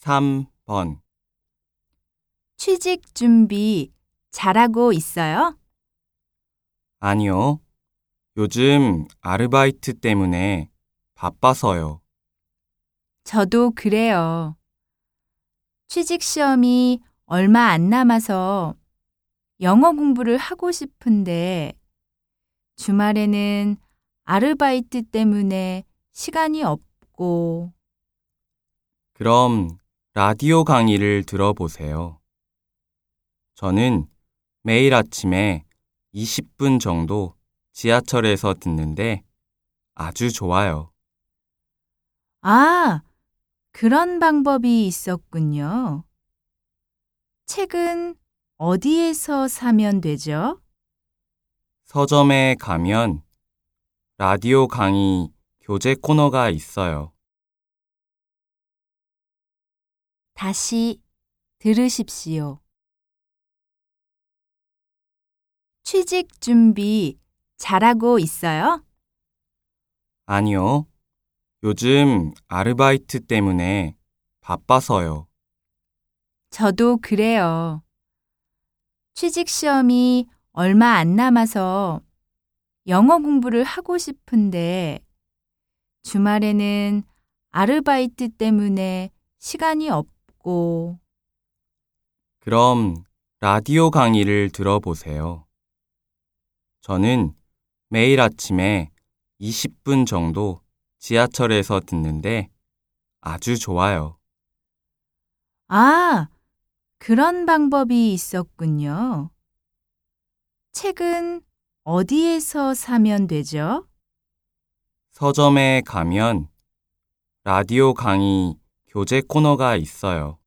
3번 취직 준비 잘하고 있어요? 아니요. 요즘 아르바이트 때문에 바빠서요. 저도 그래요. 취직 시험이 얼마 안 남아서 영어 공부를 하고 싶은데 주말에는 아르바이트 때문에 시간이 없고 그럼 라디오 강의를 들어보세요. 저는 매일 아침에 20분 정도 지하철에서 듣는데 아주 좋아요. 아, 그런 방법이 있었군요. 책은 어디에서 사면 되죠? 서점에 가면 라디오 강의 교재 코너가 있어요. 다시 들으십시오. 취직 준비 잘하고 있어요? 아니요. 요즘 아르바이트 때문에 바빠서요. 저도 그래요. 취직 시험이 얼마 안 남아서 영어 공부를 하고 싶은데 주말에는 아르바이트 때문에 시간이 없 고 그럼 라디오 강의를 들어보세요. 저는 매일 아침에 20분 정도 지하철에서 듣는데 아주 좋아요. 아, 그런 방법이 있었군요. 책은 어디에서 사면 되죠? 서점에 가면 라디오 강의 교재 코너가 있어요.